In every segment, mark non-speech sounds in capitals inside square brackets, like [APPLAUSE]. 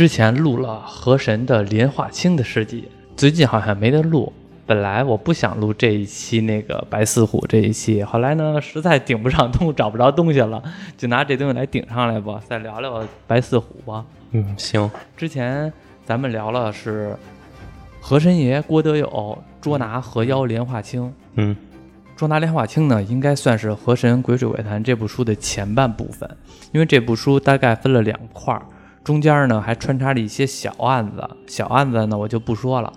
之前录了河神的连化清的事迹，最近好像没得录。本来我不想录这一期那个白四虎这一期，后来呢实在顶不上东，找不着东西了，[LAUGHS] 就拿这东西来顶上来吧，再聊聊白四虎吧。嗯，行。之前咱们聊了是河神爷郭德友捉拿河妖连化清，嗯，捉拿连化清呢，应该算是《河神鬼水怪谈》这部书的前半部分，因为这部书大概分了两块儿，中间呢还穿插着一些小案子，小案子呢我就不说了。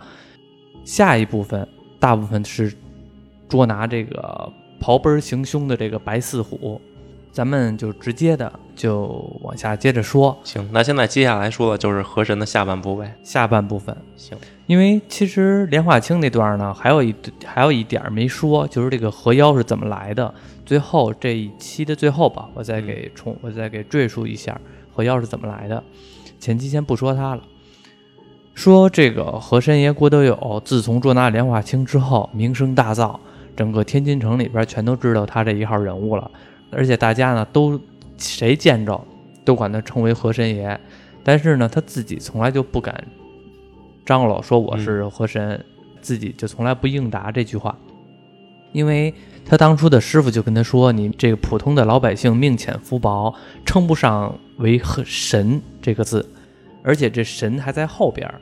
下一部分大部分是捉拿这个刨奔行凶的这个白四虎，咱们就直接的就往下接着说。行，那现在接下来说的就是河神的下半部呗。下半部分行，因为其实连化清那段呢，还有一还有一点没说，就是这个河妖是怎么来的。最后这一期的最后吧，我再给重，我再给赘述一下河妖是怎么来的。前期先不说他了。说这个和珅爷郭德友，自从捉拿莲花清之后，名声大噪，整个天津城里边全都知道他这一号人物了。而且大家呢都谁见着都管他称为和珅爷，但是呢他自己从来就不敢张罗说我是和神，自己就从来不应答这句话，因为他当初的师傅就跟他说：“你这个普通的老百姓命浅福薄，称不上为神这个字。”而且这神还在后边儿，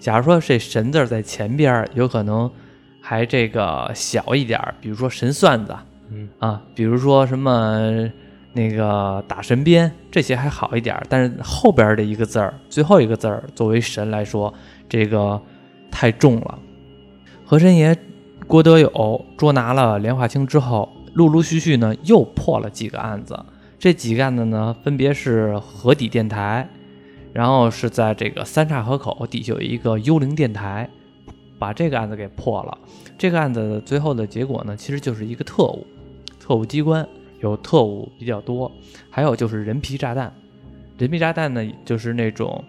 假如说这神字在前边儿，有可能还这个小一点儿，比如说神算子，嗯啊，比如说什么那个打神鞭，这些还好一点儿。但是后边的一个字儿，最后一个字儿作为神来说，这个太重了。和珅爷郭德友捉拿了连化清之后，陆陆续续呢又破了几个案子，这几个案子呢分别是河底电台。然后是在这个三岔河口底下有一个幽灵电台，把这个案子给破了。这个案子最后的结果呢，其实就是一个特务，特务机关有特务比较多，还有就是人皮炸弹。人皮炸弹呢，就是那种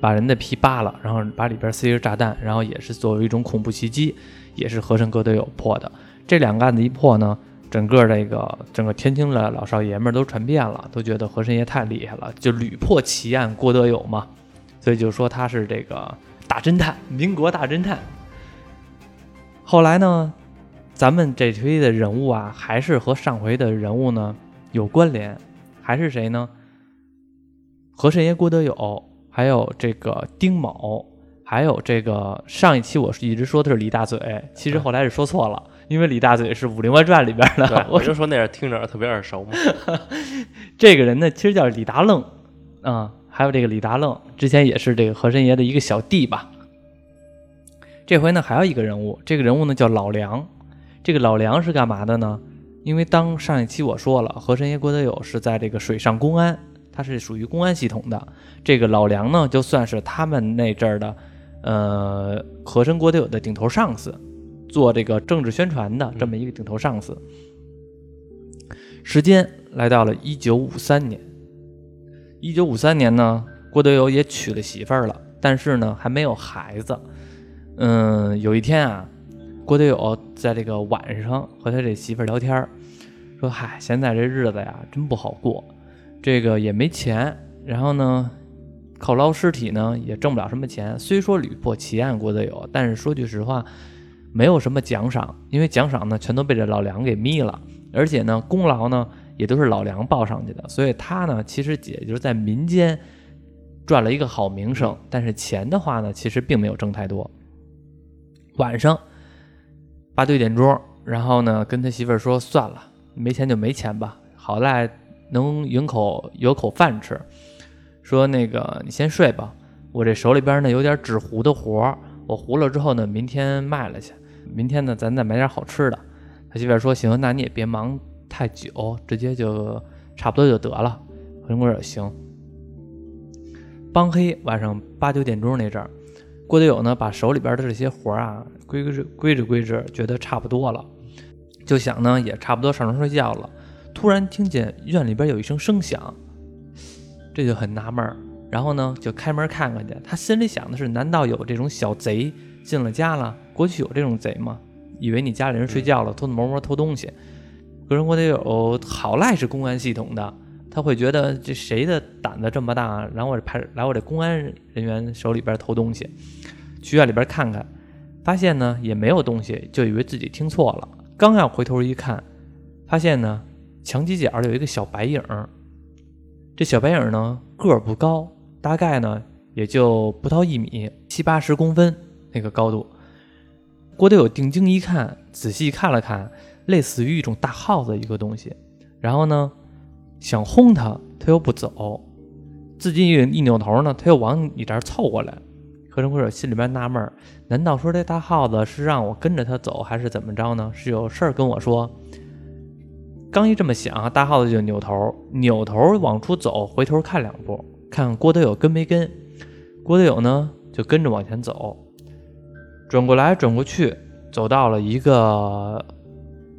把人的皮扒了，然后把里边塞着炸弹，然后也是作为一种恐怖袭击，也是和珅哥都有破的。这两个案子一破呢。整个这个整个天津的老少爷们都传遍了，都觉得和珅爷太厉害了，就屡破奇案郭德友嘛，所以就说他是这个大侦探，民国大侦探。后来呢，咱们这推的人物啊，还是和上回的人物呢有关联，还是谁呢？和珅爷郭德友，还有这个丁某，还有这个上一期我是一直说的是李大嘴，其实后来是说错了。因为李大嘴是《武林外传》里边的，我就说那是听着特别耳熟嘛。[LAUGHS] 这个人呢，其实叫李达愣，啊，还有这个李达愣，之前也是这个和珅爷的一个小弟吧。这回呢，还有一个人物，这个人物呢叫老梁。这个老梁是干嘛的呢？因为当上一期我说了，和珅爷郭德友是在这个水上公安，他是属于公安系统的。这个老梁呢，就算是他们那阵儿的，呃，和珅郭德友的顶头上司。做这个政治宣传的这么一个顶头上司。时间来到了一九五三年，一九五三年呢，郭德友也娶了媳妇儿了，但是呢还没有孩子。嗯，有一天啊，郭德友在这个晚上和他这媳妇儿聊天，说：“嗨，现在这日子呀真不好过，这个也没钱，然后呢，靠捞尸体呢也挣不了什么钱。虽说屡破奇案，郭德友，但是说句实话。”没有什么奖赏，因为奖赏呢全都被这老梁给眯了，而且呢功劳呢也都是老梁报上去的，所以他呢其实也就是在民间赚了一个好名声，但是钱的话呢其实并没有挣太多。晚上八九点钟，然后呢跟他媳妇儿说算了，没钱就没钱吧，好赖能有口有口饭吃。说那个你先睡吧，我这手里边呢有点纸糊的活儿，我糊了之后呢明天卖了去。明天呢，咱再买点好吃的。他媳妇说：“行，那你也别忙太久，直接就差不多就得了。”何国说：“行。”帮黑晚上八九点钟那阵儿，郭德友呢把手里边的这些活啊归归归置归置，觉得差不多了，就想呢也差不多上床睡觉了。突然听见院里边有一声声响，这就很纳闷儿。然后呢就开门看看去，他心里想的是：难道有这种小贼？进了家了，过去有这种贼吗？以为你家里人睡觉了，偷偷摸摸偷东西。个人我得有好赖是公安系统的，他会觉得这谁的胆子这么大，然后我派来我这公安人员手里边偷东西，去院里边看看，发现呢也没有东西，就以为自己听错了。刚要回头一看，发现呢墙犄角有一个小白影儿，这小白影呢个儿不高，大概呢也就不到一米，七八十公分那个高度。郭德友定睛一看，仔细看了看，类似于一种大耗子一个东西，然后呢。想轰他，他又不走，自己一扭头呢，他又往你这儿凑过来。何成会心里边纳闷难道说这大耗子是让我跟着他走，还是怎么着呢？是有事儿跟我说？刚一这么想，大耗子就扭头，扭头往出走，回头看两步，看郭德友跟没跟。郭德友呢，就跟着往前走，转过来转过去，走到了一个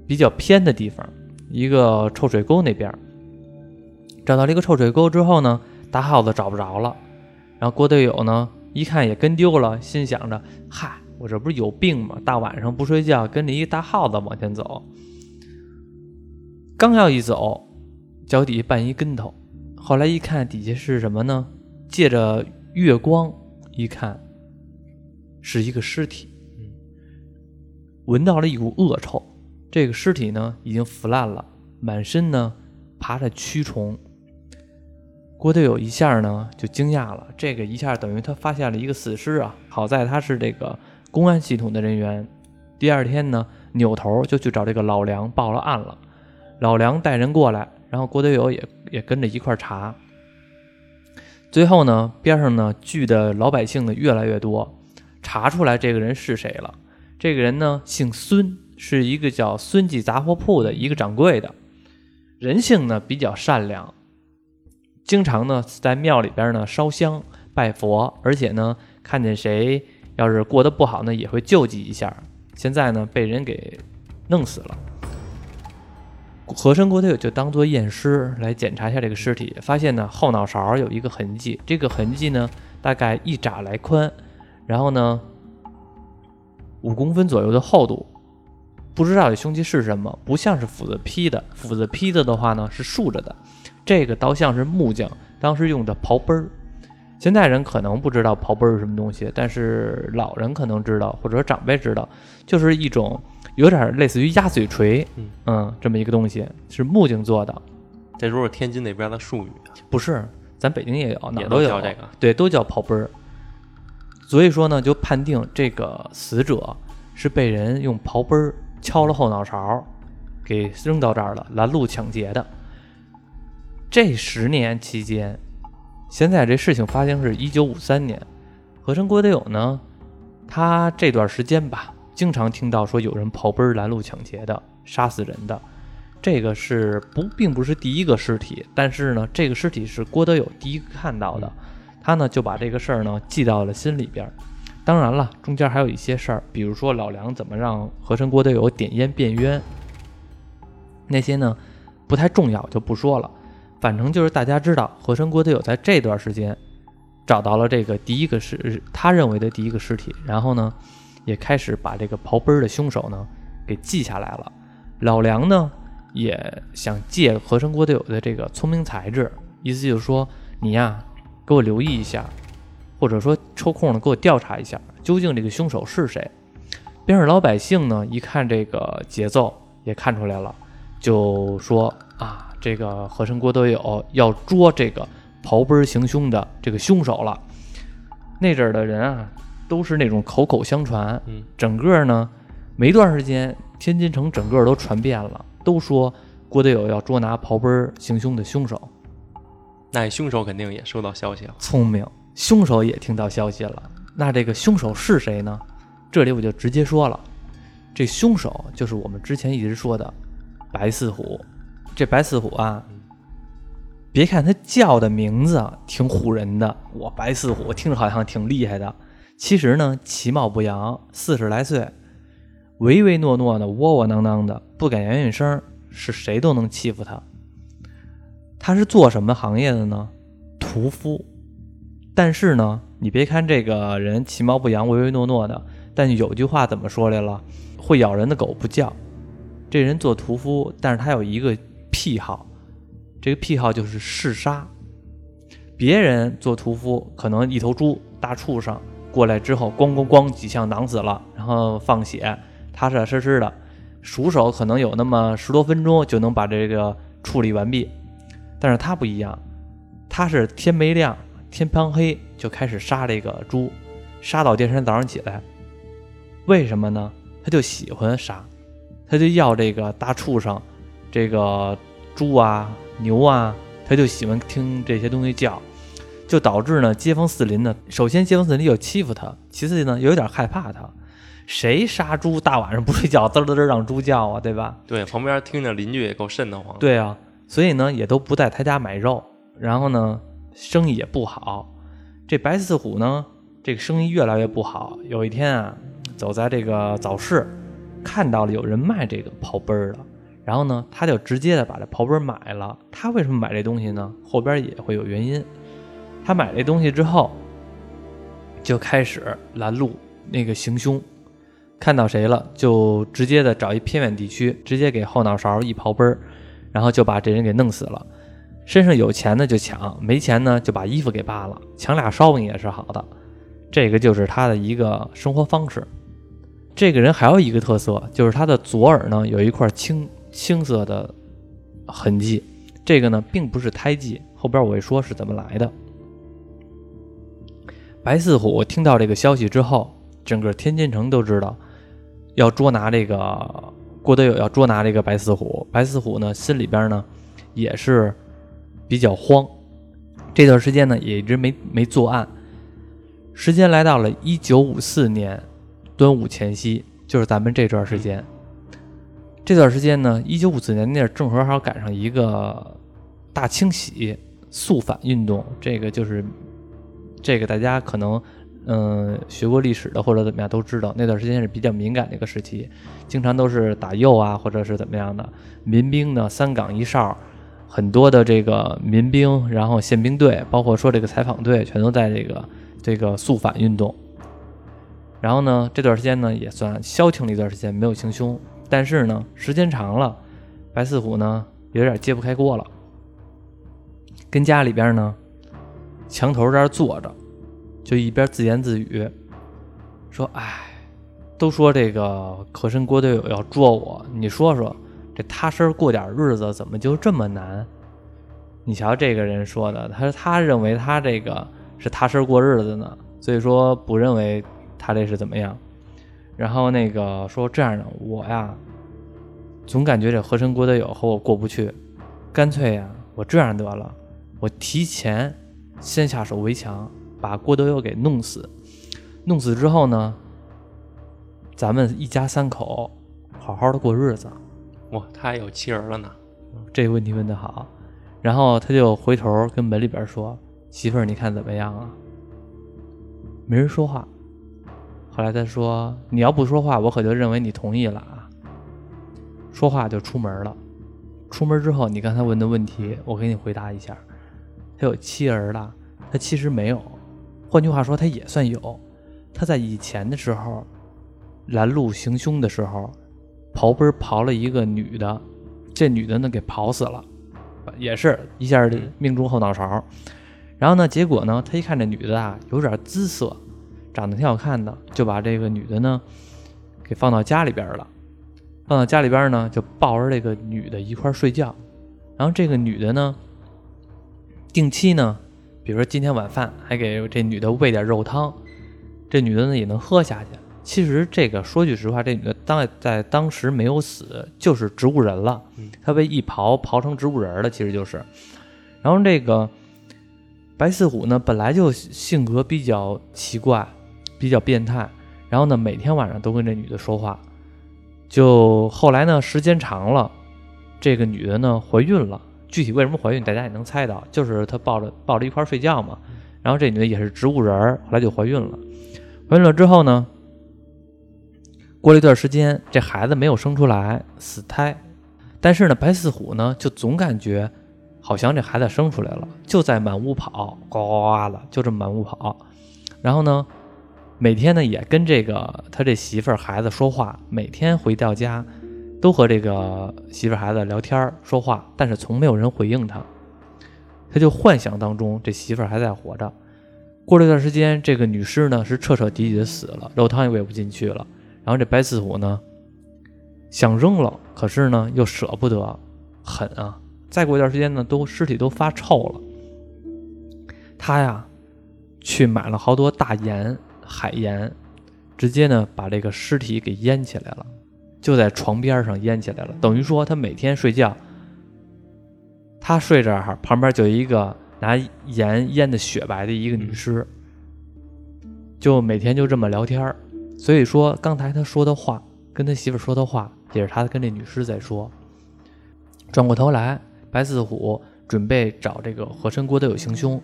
比较偏的地方，一个臭水沟那边。找到了一个臭水沟之后呢，大耗子找不着了。然后郭德友呢，一看也跟丢了，心想着：“嗨，我这不是有病吗？大晚上不睡觉，跟着一大耗子往前走。”刚要一走，脚底下绊一跟头。后来一看底下是什么呢？借着月光一看，是一个尸体。闻到了一股恶臭。这个尸体呢，已经腐烂了，满身呢爬着蛆虫。郭德友一下呢就惊讶了，这个一下等于他发现了一个死尸啊！好在他是这个公安系统的人员，第二天呢扭头就去找这个老梁报了案了。老梁带人过来，然后郭德友也也跟着一块查。最后呢边上呢聚的老百姓呢越来越多，查出来这个人是谁了。这个人呢姓孙，是一个叫孙记杂货铺的一个掌柜的，人性呢比较善良。经常呢在庙里边呢烧香拜佛，而且呢看见谁要是过得不好呢，也会救济一下。现在呢被人给弄死了。和珅郭德友就当做验尸来检查一下这个尸体，发现呢后脑勺有一个痕迹，这个痕迹呢大概一拃来宽，然后呢五公分左右的厚度，不知道这凶器是什么，不像是斧子劈的，斧子劈的的话呢是竖着的。这个倒像是木匠当时用的刨奔儿，现在人可能不知道刨奔儿是什么东西，但是老人可能知道，或者说长辈知道，就是一种有点类似于鸭嘴锤，嗯，这么一个东西是木匠做的。这都是天津那边的术语，不是，咱北京也有，哪都有这个，对，都叫刨奔儿。所以说呢，就判定这个死者是被人用刨奔儿敲了后脑勺，给扔到这儿了，拦路抢劫的。这十年期间，现在这事情发生是一九五三年。和珅郭德友呢，他这段时间吧，经常听到说有人跑奔拦路抢劫的，杀死人的。这个是不，并不是第一个尸体，但是呢，这个尸体是郭德友第一个看到的。他呢就把这个事儿呢记到了心里边。当然了，中间还有一些事儿，比如说老梁怎么让和珅郭德友点烟变冤，那些呢不太重要，就不说了。反正就是大家知道，和珅郭德友在这段时间找到了这个第一个尸，他认为的第一个尸体，然后呢，也开始把这个刨奔儿的凶手呢给记下来了。老梁呢也想借和珅郭德友的这个聪明才智，意思就是说你呀给我留意一下，或者说抽空呢给我调查一下，究竟这个凶手是谁。边上老百姓呢一看这个节奏也看出来了，就说啊。这个和珅郭德友要捉这个刨奔行凶的这个凶手了。那阵儿的人啊，都是那种口口相传。嗯，整个呢，没多长时间，天津城整个都传遍了，都说郭德友要捉拿刨奔行凶的凶手。那凶手肯定也收到消息了。聪明，凶手也听到消息了。那这个凶手是谁呢？这里我就直接说了，这凶手就是我们之前一直说的白四虎。这白四虎啊，别看他叫的名字挺唬人的，我白四虎听着好像挺厉害的。其实呢，其貌不扬，四十来岁，唯唯诺诺的，窝窝囊囊的，不敢言语声，是谁都能欺负他。他是做什么行业的呢？屠夫。但是呢，你别看这个人其貌不扬，唯唯诺诺的，但有句话怎么说来了？会咬人的狗不叫。这人做屠夫，但是他有一个。癖好，这个癖好就是嗜杀。别人做屠夫，可能一头猪、大畜生过来之后，咣咣咣几枪囊死了，然后放血，踏踏实实的，熟手可能有那么十多分钟就能把这个处理完毕。但是他不一样，他是天没亮，天刚黑就开始杀这个猪，杀到第二天早上起来。为什么呢？他就喜欢杀，他就要这个大畜生，这个猪啊、牛啊，他就喜欢听这些东西叫。就导致呢，街坊四邻呢，首先街坊四邻有欺负他，其次呢，有点害怕他。谁杀猪大晚上不睡觉，滋滋滋让猪叫啊，对吧？对，旁边听着邻居也够瘆得慌。对啊，所以呢，也都不在他家买肉，然后呢，生意也不好。这白四虎呢，这个生意越来越不好。有一天啊，走在这个早市，看到了有人卖这个刨奔儿的，然后呢，他就直接的把这刨奔儿买了。他为什么买这东西呢？后边也会有原因。他买这东西之后，就开始拦路那个行凶，看到谁了就直接的找一偏远地区，直接给后脑勺一刨奔儿，然后就把这人给弄死了。身上有钱的就抢，没钱呢就把衣服给扒了，抢俩烧饼也是好的。这个就是他的一个生活方式。这个人还有一个特色，就是他的左耳呢有一块青青色的痕迹，这个呢并不是胎记，后边我会说是怎么来的。白四虎听到这个消息之后，整个天津城都知道要捉拿这个郭德友，要捉拿这个白四虎。白四虎呢，心里边呢也是比较慌。这段时间呢，也一直没没作案。时间来到了一九五四年端午前夕，就是咱们这段时间。这段时间呢，一九五四年那正好好赶上一个大清洗肃反运动，这个就是。这个大家可能，嗯，学过历史的或者怎么样都知道，那段时间是比较敏感的一个时期，经常都是打右啊，或者是怎么样的。民兵呢，三岗一哨，很多的这个民兵，然后宪兵队，包括说这个采访队，全都在这个这个肃反运动。然后呢，这段时间呢也算消停了一段时间，没有行凶。但是呢，时间长了，白四虎呢有点揭不开锅了，跟家里边呢。墙头这儿坐着，就一边自言自语，说：“哎，都说这个和珅郭德友要捉我，你说说，这踏实过点日子怎么就这么难？你瞧这个人说的，他说他认为他这个是踏实过日子呢，所以说不认为他这是怎么样。然后那个说这样的，我呀，总感觉这和珅郭德友和我过不去，干脆呀，我这样得了，我提前。”先下手为强，把郭德友给弄死。弄死之后呢，咱们一家三口好好的过日子。哇，他还有妻儿了呢。这个问题问得好。然后他就回头跟门里边说：“媳妇儿，你看怎么样啊？”没人说话。后来他说：“你要不说话，我可就认为你同意了啊。”说话就出门了。出门之后，你刚才问的问题，我给你回答一下。他有妻儿了，他其实没有。换句话说，他也算有。他在以前的时候拦路行凶的时候，刨奔刨了一个女的，这女的呢给刨死了，也是一下命中后脑勺。然后呢，结果呢，他一看这女的啊有点姿色，长得挺好看的，就把这个女的呢给放到家里边了。放到家里边呢，就抱着这个女的一块睡觉。然后这个女的呢。定期呢，比如说今天晚饭还给这女的喂点肉汤，这女的呢也能喝下去。其实这个说句实话，这女的当在当时没有死，就是植物人了。她被一刨刨成植物人了，其实就是。然后这个白四虎呢，本来就性格比较奇怪，比较变态。然后呢，每天晚上都跟这女的说话。就后来呢，时间长了，这个女的呢怀孕了。具体为什么怀孕，大家也能猜到，就是她抱着抱着一块睡觉嘛。然后这女的也是植物人儿，后来就怀孕了。怀孕了之后呢，过了一段时间，这孩子没有生出来，死胎。但是呢，白四虎呢就总感觉好像这孩子生出来了，就在满屋跑，呱呱呱的，就这么满屋跑。然后呢，每天呢也跟这个他这媳妇儿孩子说话，每天回到家都和这个媳妇孩子聊天说话，但是从没有人回应他。他就幻想当中这媳妇还在活着。过了一段时间，这个女尸呢是彻彻底底的死了，肉汤也喂不进去了。然后这白四虎呢想扔了，可是呢又舍不得，狠啊！再过一段时间呢，都尸体都发臭了。他呀去买了好多大盐、海盐，直接呢把这个尸体给腌起来了，就在床边上淹起来了。等于说他每天睡觉，他睡这儿旁边就一个拿盐腌的雪白的一个女尸，就每天就这么聊天。所以说刚才他说的话，跟他媳妇说的话，也是他跟这女尸在说。转过头来，白四虎准备找这个和珅郭德友行凶。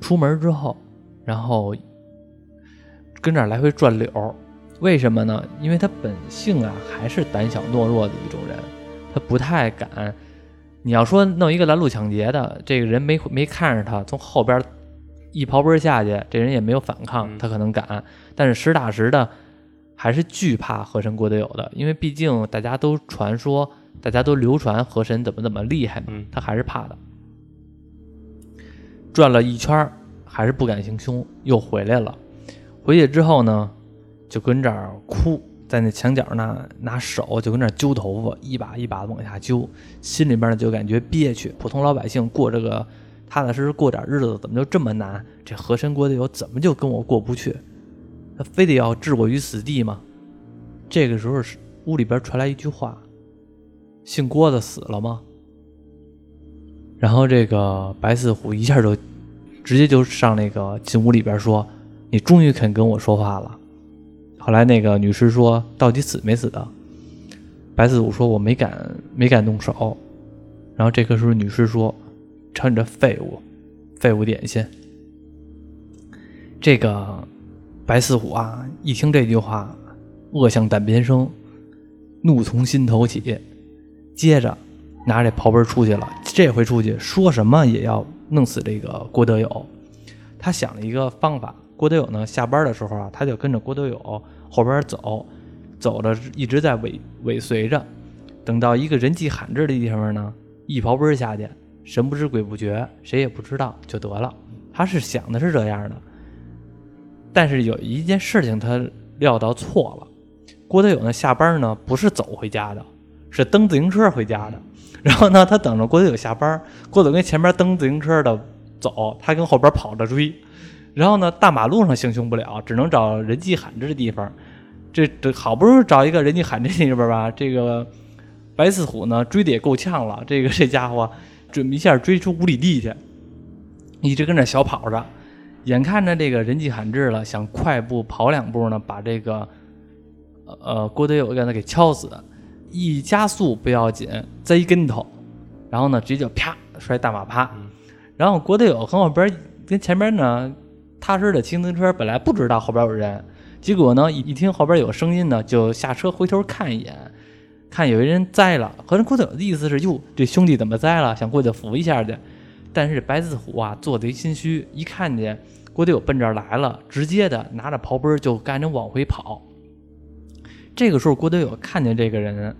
出门之后，然后跟这儿来回转溜，为什么呢？因为他本性啊还是胆小懦弱的一种人，他不太敢。你要说弄一个拦路抢劫的，这个人没没看着他，从后边一刨奔下去，这人也没有反抗，他可能敢。但是实打实的，还是惧怕河神郭德友的，因为毕竟大家都传说，大家都流传河神怎么怎么厉害嘛，他还是怕的。转了一圈还是不敢行凶，又回来了。回去之后呢，就跟这儿哭，在那墙角那拿手就跟那揪头发，一把一把的往下揪，心里边呢就感觉憋屈。普通老百姓过这个踏踏实实过点日子，怎么就这么难？这和珅郭德友怎么就跟我过不去？他非得要置我于死地吗？这个时候，屋里边传来一句话：“姓郭的死了吗？”然后这个白四虎一下就直接就上那个进屋里边说：“你终于肯跟我说话了。”后来那个女尸说：“到底死没死的？”白四虎说：“我没敢，没敢动手。”然后这个时候女尸说：“趁着废物，废物点心。”这个白四虎啊，一听这句话，恶向胆边生，怒从心头起，接着。拿这刨盆出去了，这回出去说什么也要弄死这个郭德友。他想了一个方法，郭德友呢下班的时候啊，他就跟着郭德友后边走，走着一直在尾尾随着。等到一个人迹罕至的地方呢，一刨盆下去，神不知鬼不觉，谁也不知道就得了。他是想的是这样的，但是有一件事情他料到错了。郭德友呢下班呢不是走回家的，是蹬自行车回家的。然后呢，他等着郭德友下班，郭德友跟前边蹬自行车的走，他跟后边跑着追。然后呢，大马路上行凶不了，只能找人迹罕至的地方。这这好不容易找一个人迹罕至的地方吧，这个白四虎呢追的也够呛了。这个这家伙准备一下追出五里地去，一直跟那小跑着。眼看着这个人迹罕至了，想快步跑两步呢，把这个呃郭德友让他给敲死。一加速不要紧，栽一跟头，然后呢，直接就啪摔大马趴。然后郭德友跟后边跟前边呢，踏实的骑自行车，本来不知道后边有人，结果呢，一听后边有声音呢，就下车回头看一眼，看有一人栽了。和人郭德友的意思是，哟，这兄弟怎么栽了？想过去扶一下去。但是白子虎啊，做贼心虚，一看见郭德友奔这儿来了，直接的拿着刨奔就赶紧往回跑。这个时候，郭德友看见这个人，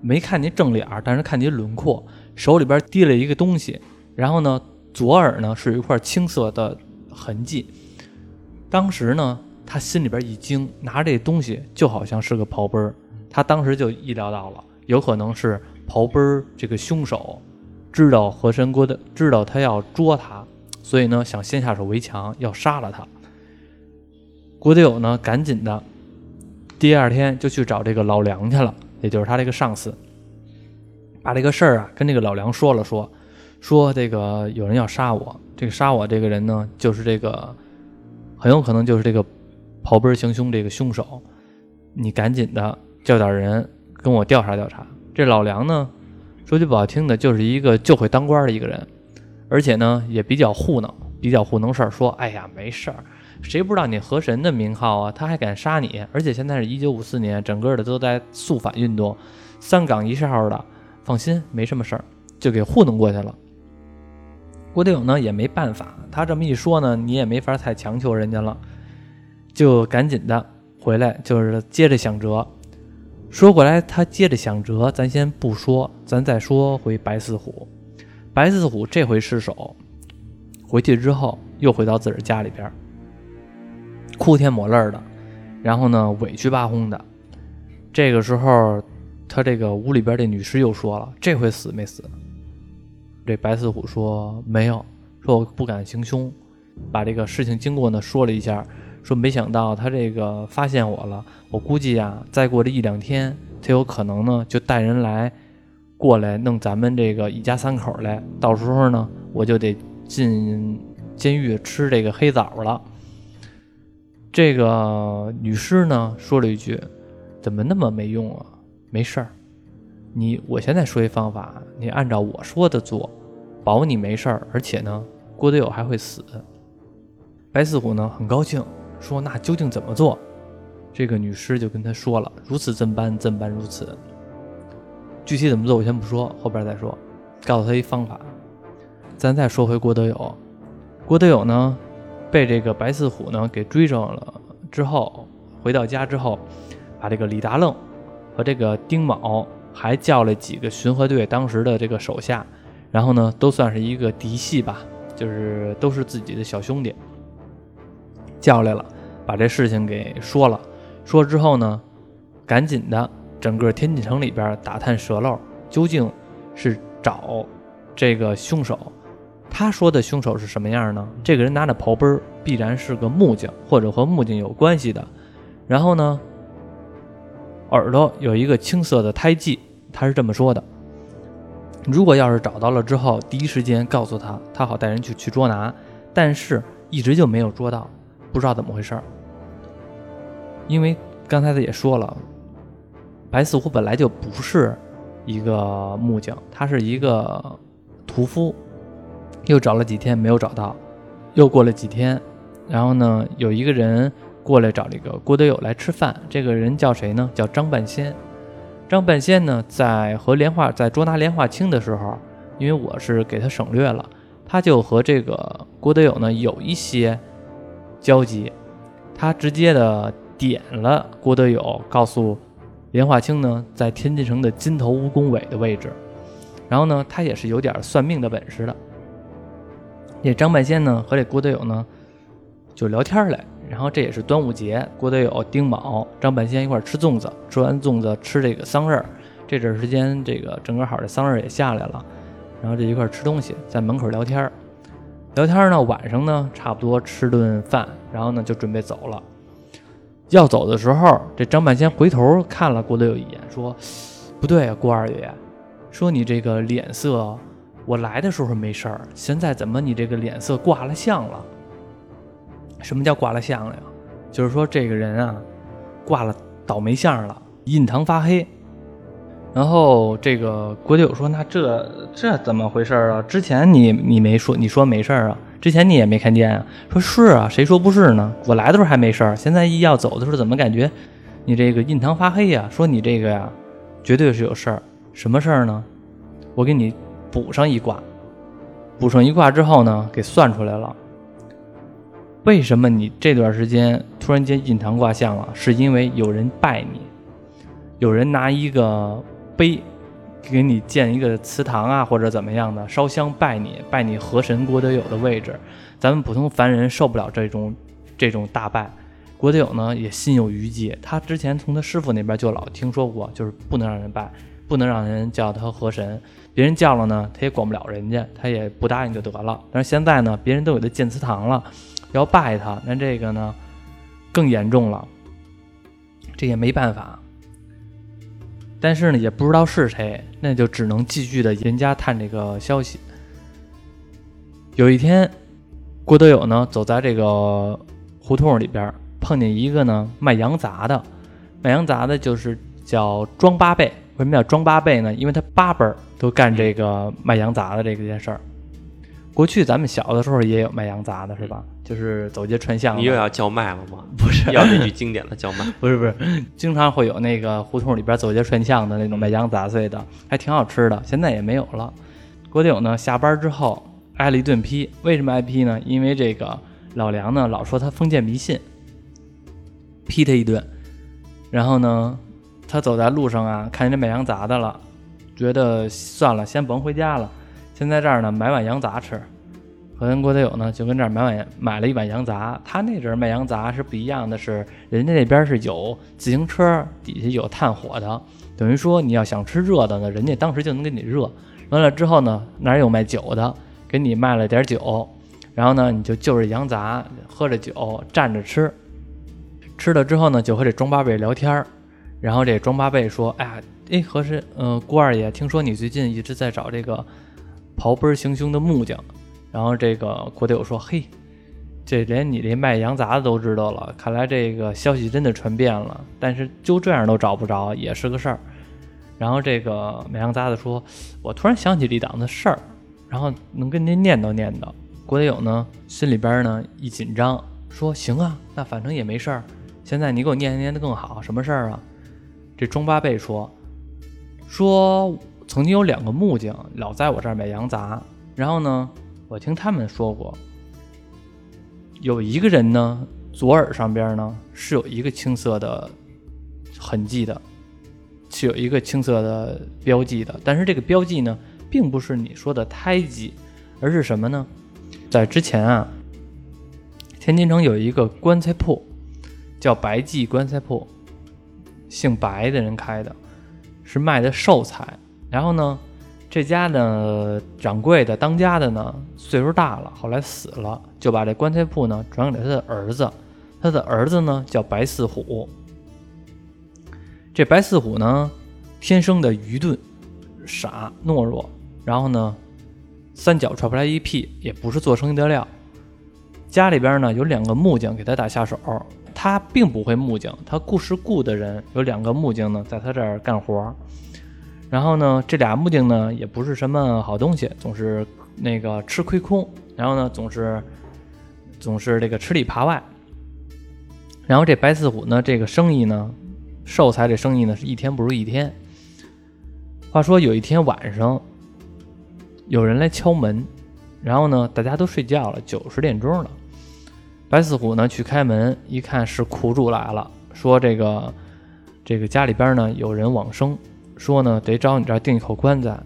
没看见正脸但是看见轮廓，手里边提了一个东西，然后呢，左耳呢是一块青色的痕迹。当时呢，他心里边一惊，拿着这东西就好像是个刨奔儿，他当时就意料到了，有可能是刨奔儿这个凶手知道和珅郭德知道他要捉他，所以呢，想先下手为强，要杀了他。郭德友呢，赶紧的。第二天就去找这个老梁去了，也就是他这个上司，把这个事儿啊跟这个老梁说了说，说这个有人要杀我，这个杀我这个人呢，就是这个很有可能就是这个刨奔行凶这个凶手，你赶紧的叫点人跟我调查调查。这老梁呢，说句不好听的，就是一个就会当官的一个人，而且呢也比较糊弄，比较糊弄事儿，说哎呀没事儿。谁不知道你河神的名号啊？他还敢杀你？而且现在是一九五四年，整个的都在肃反运动，三岗一哨的，放心，没什么事儿，就给糊弄过去了。郭德勇呢也没办法，他这么一说呢，你也没法太强求人家了，就赶紧的回来，就是接着想辙，说过来，他接着想辙，咱先不说，咱再说回白四虎。白四虎这回失手，回去之后又回到自个儿家里边，哭天抹泪的，然后呢委屈巴轰的。这个时候，他这个屋里边这女尸又说了：“这回死没死？”这白四虎说：“没有，说我不敢行凶。”把这个事情经过呢说了一下，说没想到他这个发现我了，我估计呀，再过这一两天，他有可能呢就带人来过来弄咱们这个一家三口来，到时候呢我就得进监狱吃这个黑枣了。这个女尸呢说了一句：“怎么那么没用啊？没事儿，你我现在说一方法，你按照我说的做，保你没事儿，而且呢，郭德友还会死。”白四虎呢很高兴，说：“那究竟怎么做？”这个女尸就跟他说了：“如此这般，这般如此。具体怎么做，我先不说，后边再说。告诉他一方法。咱再说回郭德友，郭德友呢，被这个白四虎呢给追上了之后，回到家之后，把这个李大愣和这个丁卯还叫了几个巡河队当时的这个手下，然后呢，都算是一个嫡系吧，就是都是自己的小兄弟。”叫来了，把这事情给说了。说之后呢，赶紧的，整个天津城里边打探蛇漏，究竟是找这个凶手。他说的凶手是什么样呢？这个人拿着刨奔必然是个木匠，或者和木匠有关系的。然后呢，耳朵有一个青色的胎记，他是这么说的。如果要是找到了之后，第一时间告诉他，他好带人去去捉拿。但是一直就没有捉到。不知道怎么回事儿，因为刚才他也说了，白四虎本来就不是一个木匠，他是一个屠夫。又找了几天没有找到，又过了几天，然后呢，有一个人过来找这个郭德友来吃饭。这个人叫谁呢？叫张半仙。张半仙呢，在和莲花在捉拿莲花清的时候，因为我是给他省略了，他就和这个郭德友呢有一些。交集，他直接的点了郭德友，告诉莲花清呢，在天津城的金头蜈蚣尾的位置。然后呢，他也是有点算命的本事的。这张半仙呢和这郭德友呢就聊天来，然后这也是端午节，郭德友、丁卯、张半仙一块吃粽子，吃完粽子吃这个桑葚儿。这阵时间，这个正好这桑葚也下来了，然后这一块吃东西，在门口聊天。聊天呢，晚上呢，差不多吃顿饭，然后呢就准备走了。要走的时候，这张半仙回头看了郭德友一眼，说：“不对啊，郭二爷，说你这个脸色，我来的时候没事儿，现在怎么你这个脸色挂了相了？什么叫挂了相了呀？就是说这个人啊，挂了倒霉相了，印堂发黑。”然后这个郭德友说：“那这这怎么回事啊？之前你你没说，你说没事啊？之前你也没看见啊？说是啊，谁说不是呢？我来的时候还没事儿，现在一要走的时候，怎么感觉你这个印堂发黑呀？说你这个呀，绝对是有事儿。什么事儿呢？我给你补上一卦，补上一卦之后呢，给算出来了。为什么你这段时间突然间印堂卦象了？是因为有人拜你，有人拿一个。”碑，给你建一个祠堂啊，或者怎么样的，烧香拜你，拜你河神郭德友的位置。咱们普通凡人受不了这种 [LAUGHS] 这种大拜。郭德友呢也心有余悸，他之前从他师傅那边就老听说过，就是不能让人拜，不能让人叫他河神。别人叫了呢，他也管不了人家，他也不答应就得了。但是现在呢，别人都给他建祠堂了，要拜他，那这个呢更严重了，这也没办法。但是呢，也不知道是谁，那就只能继续的严加探这个消息。有一天，郭德友呢走在这个胡同里边，碰见一个呢卖羊杂的，卖羊杂的就是叫庄八辈。为什么叫庄八辈呢？因为他八辈都干这个卖羊杂的这个件事儿。过去咱们小的时候也有卖羊杂的，是吧？就是走街串巷。你又要叫卖了吗？[LAUGHS] 不是，要那句经典的叫卖。[LAUGHS] 不是不是，经常会有那个胡同里边走街串巷的那种卖羊杂碎的，还挺好吃的。现在也没有了。郭德友呢，下班之后挨了一顿批。为什么挨批呢？因为这个老梁呢，老说他封建迷信，批他一顿。然后呢，他走在路上啊，看见这卖羊杂的了，觉得算了，先甭回家了，先在这儿呢买碗羊杂吃。和人郭德友呢就跟这儿买碗买了一碗羊杂。他那阵儿卖羊杂是不一样的，是人家那边是有自行车底下有炭火的，等于说你要想吃热的呢，人家当时就能给你热。完了之后呢，哪有卖酒的，给你卖了点酒，然后呢你就就着羊杂喝着酒站着吃。吃了之后呢，就和这庄八辈聊天儿，然后这庄八辈说：“哎呀，哎，和珅，嗯，郭二爷，听说你最近一直在找这个刨奔行凶的木匠。”然后这个郭德友说：“嘿，这连你这卖羊杂的都知道了，看来这个消息真的传遍了。但是就这样都找不着，也是个事儿。”然后这个卖羊杂的说：“我突然想起这档子事儿，然后能跟您念叨念叨。”郭德友呢，心里边呢一紧张，说：“行啊，那反正也没事儿。”现在你给我念念的更好，什么事儿啊？这中八辈说，说曾经有两个木匠老在我这儿买羊杂，然后呢，我听他们说过，有一个人呢，左耳上边呢是有一个青色的痕迹的，是有一个青色的标记的，但是这个标记呢，并不是你说的胎记，而是什么呢？在之前啊，天津城有一个棺材铺。叫白记棺材铺，姓白的人开的，是卖的寿材。然后呢，这家的掌柜的当家的呢，岁数大了，后来死了，就把这棺材铺呢转给他的儿子。他的儿子呢叫白四虎。这白四虎呢，天生的愚钝、傻、懦弱，然后呢，三脚踹不来一屁，也不是做生意的料。家里边呢有两个木匠给他打下手。他并不会木匠，他雇是雇的人有两个木匠呢，在他这儿干活然后呢，这俩木匠呢也不是什么好东西，总是那个吃亏空，然后呢总是总是这个吃里扒外。然后这白四虎呢，这个生意呢，寿材这生意呢是一天不如一天。话说有一天晚上，有人来敲门，然后呢大家都睡觉了，九十点钟了。白四虎呢去开门，一看是苦主来了，说这个这个家里边呢有人往生，说呢得找你这儿订一口棺材，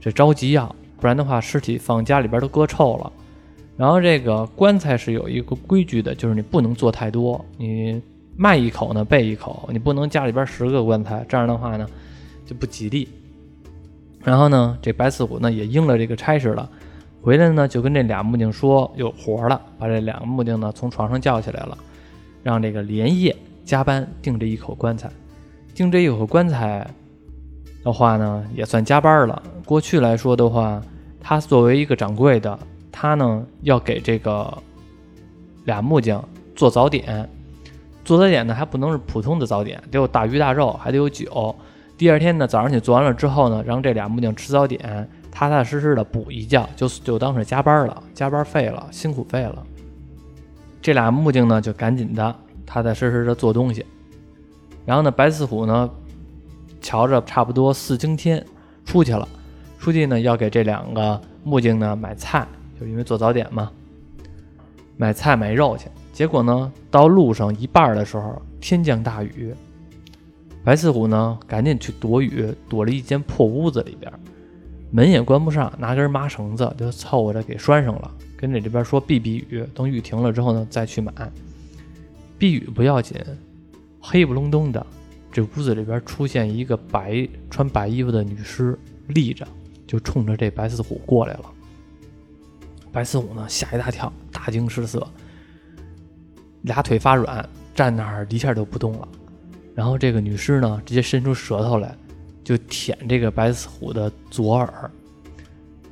这着急要，不然的话尸体放家里边都搁臭了。然后这个棺材是有一个规矩的，就是你不能做太多，你卖一口呢备一口，你不能家里边十个棺材，这样的话呢就不吉利。然后呢，这白四虎呢也应了这个差事了。回来呢，就跟这俩木匠说有活了，把这两个木匠呢从床上叫起来了，让这个连夜加班订这一口棺材。订这一口棺材的话呢，也算加班了。过去来说的话，他作为一个掌柜的，他呢要给这个俩木匠做早点，做早点呢还不能是普通的早点，得有大鱼大肉，还得有酒。第二天呢早上你做完了之后呢，让这俩木匠吃早点。踏踏实实的补一觉，就就当是加班了，加班费了，辛苦费了。这俩木匠呢，就赶紧的踏踏实实的做东西。然后呢，白四虎呢，瞧着差不多四更天出去了，出去呢要给这两个木匠呢买菜，就因为做早点嘛，买菜买肉去。结果呢，到路上一半的时候，天降大雨，白四虎呢赶紧去躲雨，躲了一间破屋子里边。门也关不上，拿根麻绳子就凑合着给拴上了。跟着这边说避避雨，等雨停了之后呢，再去买。避雨不要紧，黑不隆咚的，这屋子里边出现一个白穿白衣服的女尸立着，就冲着这白四虎过来了。白四虎呢吓一大跳，大惊失色，俩腿发软，站那儿一下就不动了。然后这个女尸呢直接伸出舌头来。就舔这个白四虎的左耳，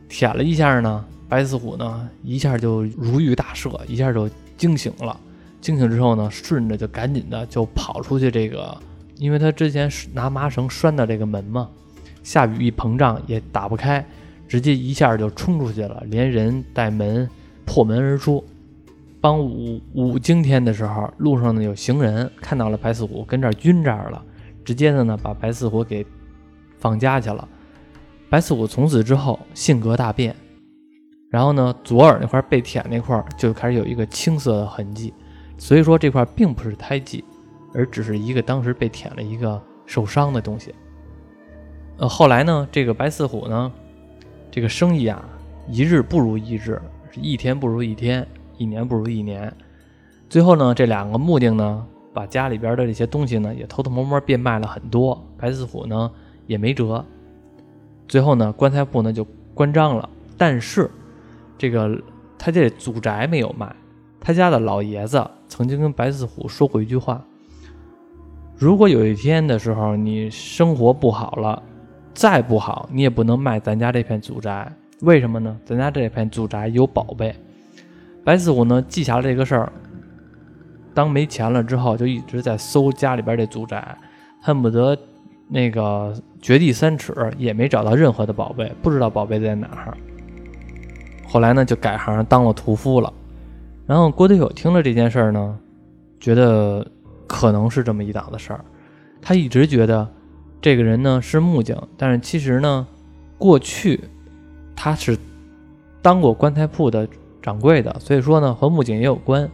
舔了一下呢，白四虎呢一下就如遇大赦，一下就惊醒了。惊醒之后呢，顺着就赶紧的就跑出去。这个，因为他之前拿麻绳拴的这个门嘛，下雨一膨胀也打不开，直接一下就冲出去了，连人带门破门而出。帮五五更天的时候，路上呢有行人看到了白四虎跟这儿晕这儿了，直接的呢把白四虎给。放家去了，白四虎从此之后性格大变，然后呢，左耳那块被舔那块就开始有一个青色的痕迹，所以说这块并不是胎记，而只是一个当时被舔了一个受伤的东西。呃，后来呢，这个白四虎呢，这个生意啊，一日不如一日，一天不如一天，一年不如一年。最后呢，这两个木匠呢，把家里边的这些东西呢，也偷偷摸摸变卖了很多。白四虎呢，也没辙。最后呢，棺材铺呢就关张了。但是，这个他这祖宅没有卖。他家的老爷子曾经跟白四虎说过一句话：如果有一天的时候你生活不好了，再不好，你也不能卖咱家这片祖宅。为什么呢？咱家这片祖宅有宝贝。白四虎呢记下了这个事儿。当没钱了之后，就一直在搜家里边这祖宅，恨不得那个掘地三尺也没找到任何的宝贝，不知道宝贝在哪儿。后来呢，就改行当了屠夫了。然后郭德友听了这件事儿呢，觉得可能是这么一档子事儿。他一直觉得这个人呢是木匠，但是其实呢，过去他是当过棺材铺的掌柜的，所以说呢和木匠也有关。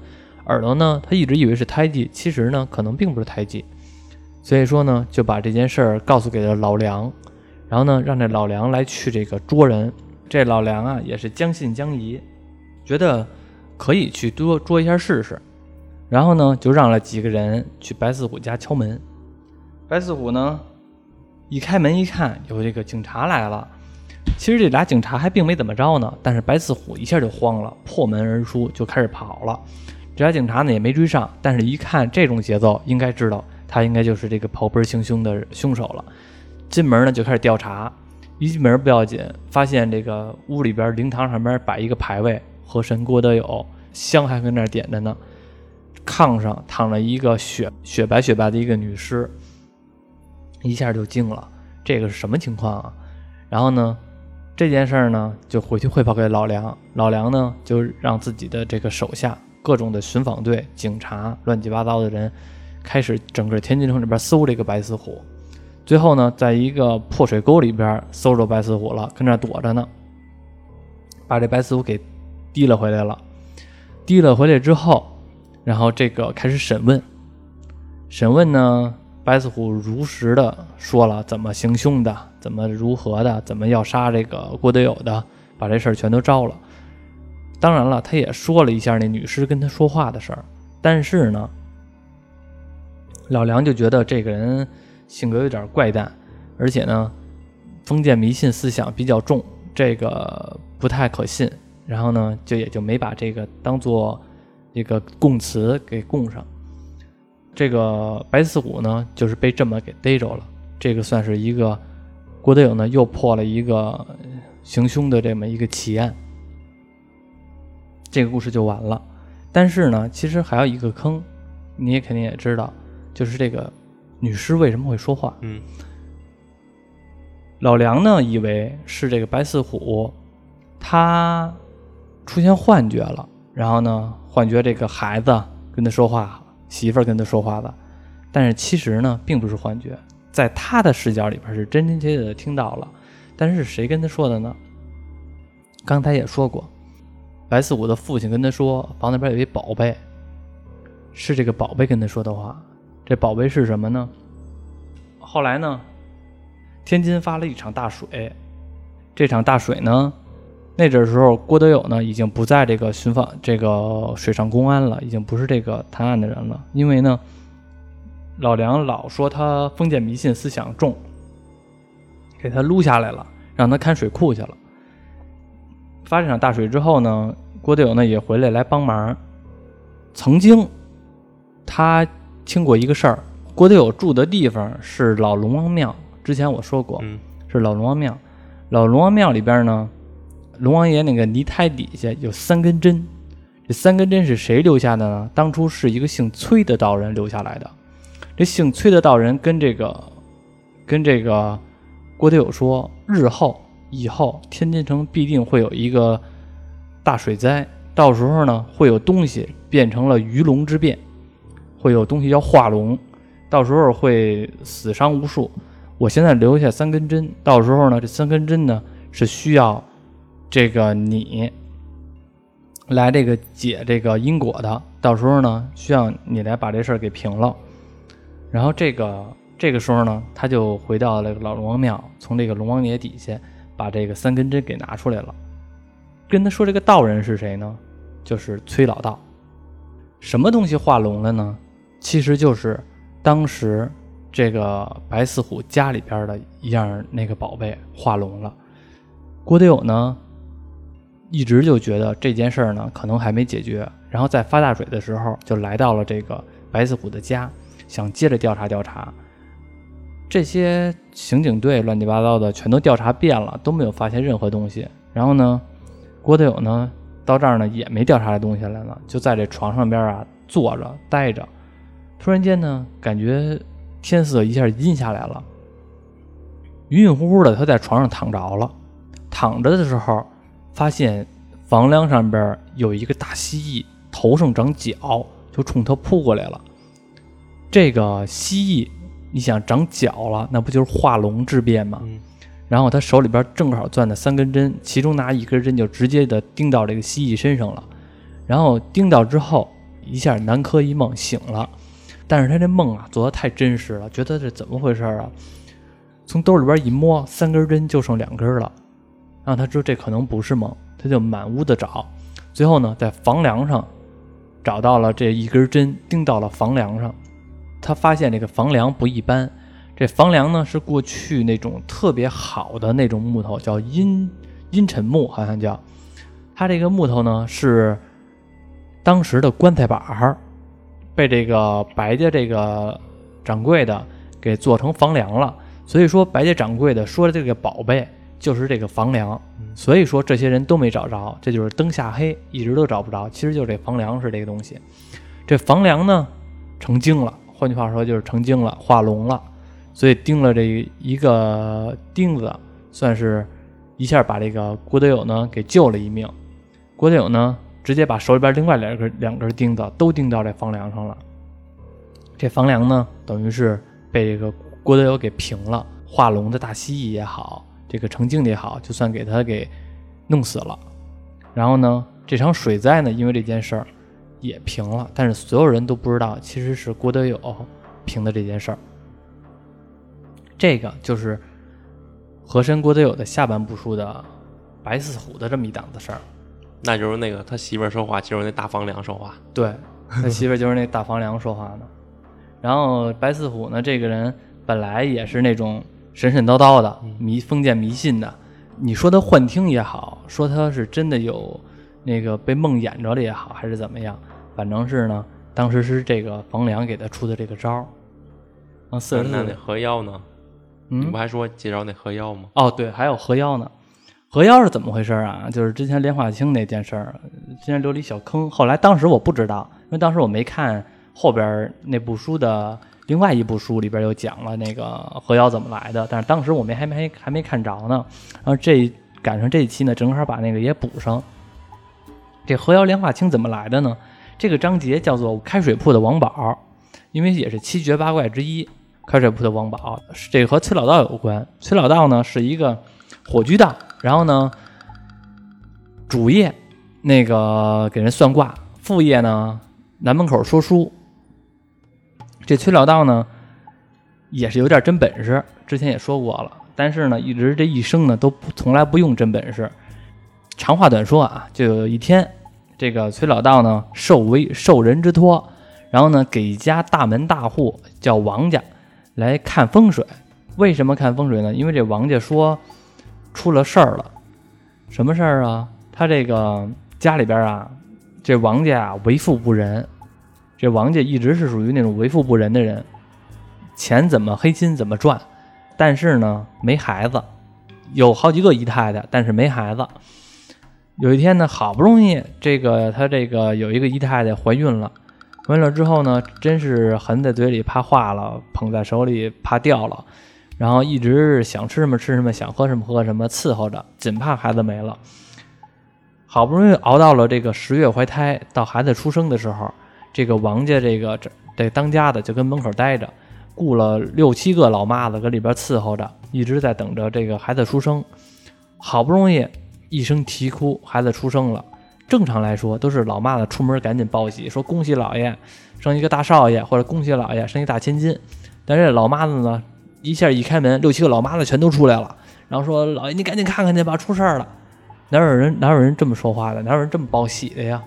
耳朵呢，他一直以为是胎记，其实呢，可能并不是胎记，所以说呢，就把这件事儿告诉给了老梁，然后呢，让这老梁来去这个捉人。这老梁啊，也是将信将疑，觉得可以去多捉一下试试，然后呢，就让了几个人去白四虎家敲门。白四虎呢，一开门一看，有这个警察来了。其实这俩警察还并没怎么着呢，但是白四虎一下就慌了，破门而出，就开始跑了。这俩警察呢也没追上，但是一看这种节奏，应该知道他应该就是这个刨盆行凶的凶手了。进门呢就开始调查，一进门不要紧，发现这个屋里边灵堂上面摆一个牌位，河神郭德友，香还跟那点着呢。炕上躺着一个雪雪白雪白的一个女尸，一下就惊了，这个是什么情况啊？然后呢，这件事儿呢就回去汇报给老梁，老梁呢就让自己的这个手下。各种的巡访队、警察、乱七八糟的人，开始整个天津城里边搜这个白死虎。最后呢，在一个破水沟里边搜着白死虎了，跟那躲着呢。把这白死虎给提了回来了。提了回来之后，然后这个开始审问。审问呢，白子虎如实的说了怎么行凶的，怎么如何的，怎么要杀这个郭德友的，把这事儿全都招了。当然了，他也说了一下那女尸跟他说话的事儿，但是呢，老梁就觉得这个人性格有点怪诞，而且呢，封建迷信思想比较重，这个不太可信。然后呢，就也就没把这个当做这个供词给供上。这个白四虎呢，就是被这么给逮着了。这个算是一个郭德友呢又破了一个行凶的这么一个奇案。这个故事就完了，但是呢，其实还有一个坑，你也肯定也知道，就是这个女尸为什么会说话？嗯，老梁呢以为是这个白四虎，他出现幻觉了，然后呢，幻觉这个孩子跟他说话，媳妇儿跟他说话的，但是其实呢，并不是幻觉，在他的视角里边是真真切切的听到了，但是谁跟他说的呢？刚才也说过。白四五的父亲跟他说：“房那边有一宝贝，是这个宝贝跟他说的话。这宝贝是什么呢？后来呢，天津发了一场大水。这场大水呢，那阵时候郭德友呢已经不在这个巡访这个水上公安了，已经不是这个探案的人了。因为呢，老梁老说他封建迷信思想重，给他撸下来了，让他看水库去了。”发这场大水之后呢，郭德友呢也回来来帮忙。曾经，他听过一个事儿，郭德友住的地方是老龙王庙。之前我说过，是老龙王庙。老龙王庙里边呢，龙王爷那个泥胎底下有三根针。这三根针是谁留下的呢？当初是一个姓崔的道人留下来的。这姓崔的道人跟这个跟这个郭德友说，日后。以后天津城必定会有一个大水灾，到时候呢会有东西变成了鱼龙之变，会有东西要化龙，到时候会死伤无数。我现在留下三根针，到时候呢这三根针呢是需要这个你来这个解这个因果的，到时候呢需要你来把这事儿给平了。然后这个这个时候呢，他就回到了老龙王庙，从这个龙王爷底下把这个三根针给拿出来了。跟他说这个道人是谁呢？就是崔老道。什么东西化龙了呢？其实就是当时这个白四虎家里边的一样那个宝贝化龙了。郭德友呢，一直就觉得这件事儿呢可能还没解决，然后在发大水的时候就来到了这个白四虎的家，想接着调查调查。这些刑警队乱七八糟的全都调查遍了，都没有发现任何东西。然后呢，郭德友呢到这儿呢也没调查出东西来了，就在这床上边啊坐着待着。突然间呢，感觉天色一下阴下来了，晕晕乎乎的，他在床上躺着了。躺着的时候，发现房梁上边有一个大蜥蜴，头上长角，就冲他扑过来了。这个蜥蜴。你想长角了，那不就是化龙之变吗？然后他手里边正好攥着三根针，其中拿一根针就直接的钉到这个蜥蜴身上了。然后钉到之后，一下南柯一梦醒了，但是他这梦啊做的太真实了，觉得这怎么回事啊？从兜里边一摸，三根针就剩两根了。让他知道这可能不是梦，他就满屋子找，最后呢在房梁上找到了这一根针，钉到了房梁上。他发现这个房梁不一般，这房梁呢是过去那种特别好的那种木头，叫阴阴沉木，好像叫。他这个木头呢是当时的棺材板儿，被这个白家这个掌柜的给做成房梁了。所以说白家掌柜的说的这个宝贝就是这个房梁，所以说这些人都没找着，这就是灯下黑，一直都找不着。其实就是这房梁是这个东西，这房梁呢成精了。换句话说，就是成精了，化龙了，所以钉了这一个钉子，算是一下把这个郭德友呢给救了一命。郭德友呢，直接把手里边另外两根两根钉子都钉到这房梁上了。这房梁呢，等于是被这个郭德友给平了。化龙的大蜥蜴也好，这个成精的也好，就算给他给弄死了。然后呢，这场水灾呢，因为这件事儿。也平了，但是所有人都不知道，其实是郭德友平的这件事儿。这个就是和珅郭德友的下半部书的白四虎的这么一档子事儿。那就是那个他媳妇儿说话，就是那大房梁说话。[LAUGHS] 对，他媳妇儿就是那大房梁说话呢。然后白四虎呢，这个人本来也是那种神神叨叨的、迷封建迷信的。你说他幻听也好，说他是真的有那个被梦魇着了也好，还是怎么样？反正是呢，当时是这个房梁给他出的这个招儿。啊，四十那那河妖呢？嗯，你不还说介绍那河妖吗？哦，对，还有河妖呢。河妖是怎么回事啊？就是之前莲花清那件事儿，之前留了一小坑。后来当时我不知道，因为当时我没看后边那部书的另外一部书里边又讲了那个河妖怎么来的，但是当时我们还没还没看着呢。然后这赶上这一期呢，正好把那个也补上。这河妖莲花清怎么来的呢？这个章节叫做开水铺的王宝，因为也是七绝八怪之一。开水铺的王宝，这和崔老道有关。崔老道呢是一个火炬道，然后呢主业那个给人算卦，副业呢南门口说书。这崔老道呢也是有点真本事，之前也说过了，但是呢一直这一生呢都不从来不用真本事。长话短说啊，就有一天。这个崔老道呢，受为受人之托，然后呢，给一家大门大户叫王家来看风水。为什么看风水呢？因为这王家说出了事儿了。什么事儿啊？他这个家里边啊，这王家啊为富不仁。这王家一直是属于那种为富不仁的人，钱怎么黑心怎么赚，但是呢没孩子，有好几个姨太太，但是没孩子。有一天呢，好不容易这个他这个有一个姨太太怀孕了，怀孕了之后呢，真是含在嘴里怕化了，捧在手里怕掉了，然后一直想吃什么吃什么，想喝什么喝什么，伺候着，仅怕孩子没了。好不容易熬到了这个十月怀胎，到孩子出生的时候，这个王家这个这这当家的就跟门口待着，雇了六七个老妈子搁里边伺候着，一直在等着这个孩子出生。好不容易。一声啼哭，孩子出生了。正常来说，都是老妈子出门赶紧报喜，说恭喜老爷生一个大少爷，或者恭喜老爷生一大千金。但是老妈子呢，一下一开门，六七个老妈子全都出来了，然后说：“老爷，你赶紧看看去吧，出事儿了。”哪有人哪有人这么说话的？哪有人这么报喜的呀？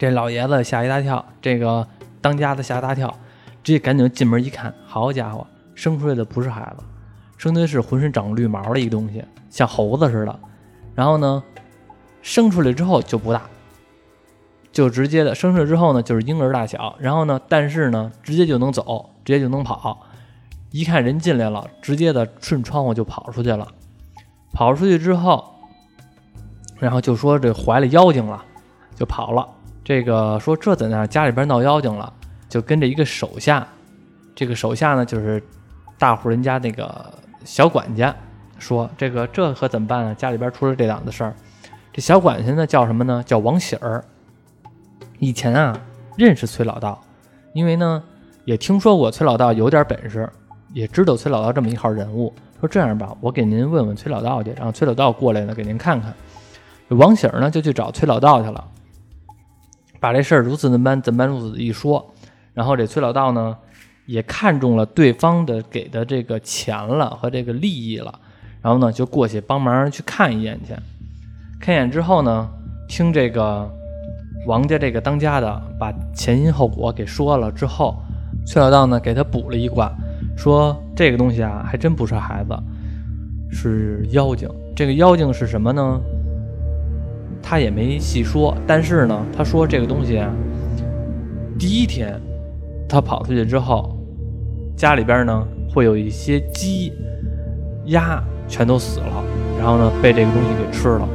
这老爷子吓一大跳，这个当家的吓一大跳，直接赶紧进门一看，好家伙，生出来的不是孩子，生的是浑身长绿毛的一个东西，像猴子似的。然后呢，生出来之后就不大，就直接的生出来之后呢，就是婴儿大小。然后呢，但是呢，直接就能走，直接就能跑。一看人进来了，直接的顺窗户就跑出去了。跑出去之后，然后就说这怀了妖精了，就跑了。这个说这怎样？家里边闹妖精了，就跟着一个手下。这个手下呢，就是大户人家那个小管家，说这个这可怎么办啊？家里边出了这档子事儿。这小管家呢叫什么呢？叫王喜儿。以前啊认识崔老道，因为呢也听说过崔老道有点本事，也知道崔老道这么一号人物。说这样吧，我给您问问崔老道去，让崔老道过来呢给您看看。王喜儿呢就去找崔老道去了。把这事儿如此那般怎般如此一说，然后这崔老道呢也看中了对方的给的这个钱了和这个利益了，然后呢就过去帮忙去看一眼去。看一眼之后呢，听这个王家这个当家的把前因后果给说了之后，崔老道呢给他补了一卦，说这个东西啊还真不是孩子，是妖精。这个妖精是什么呢？他也没细说，但是呢，他说这个东西，第一天他跑出去之后，家里边呢会有一些鸡、鸭全都死了，然后呢被这个东西给吃了，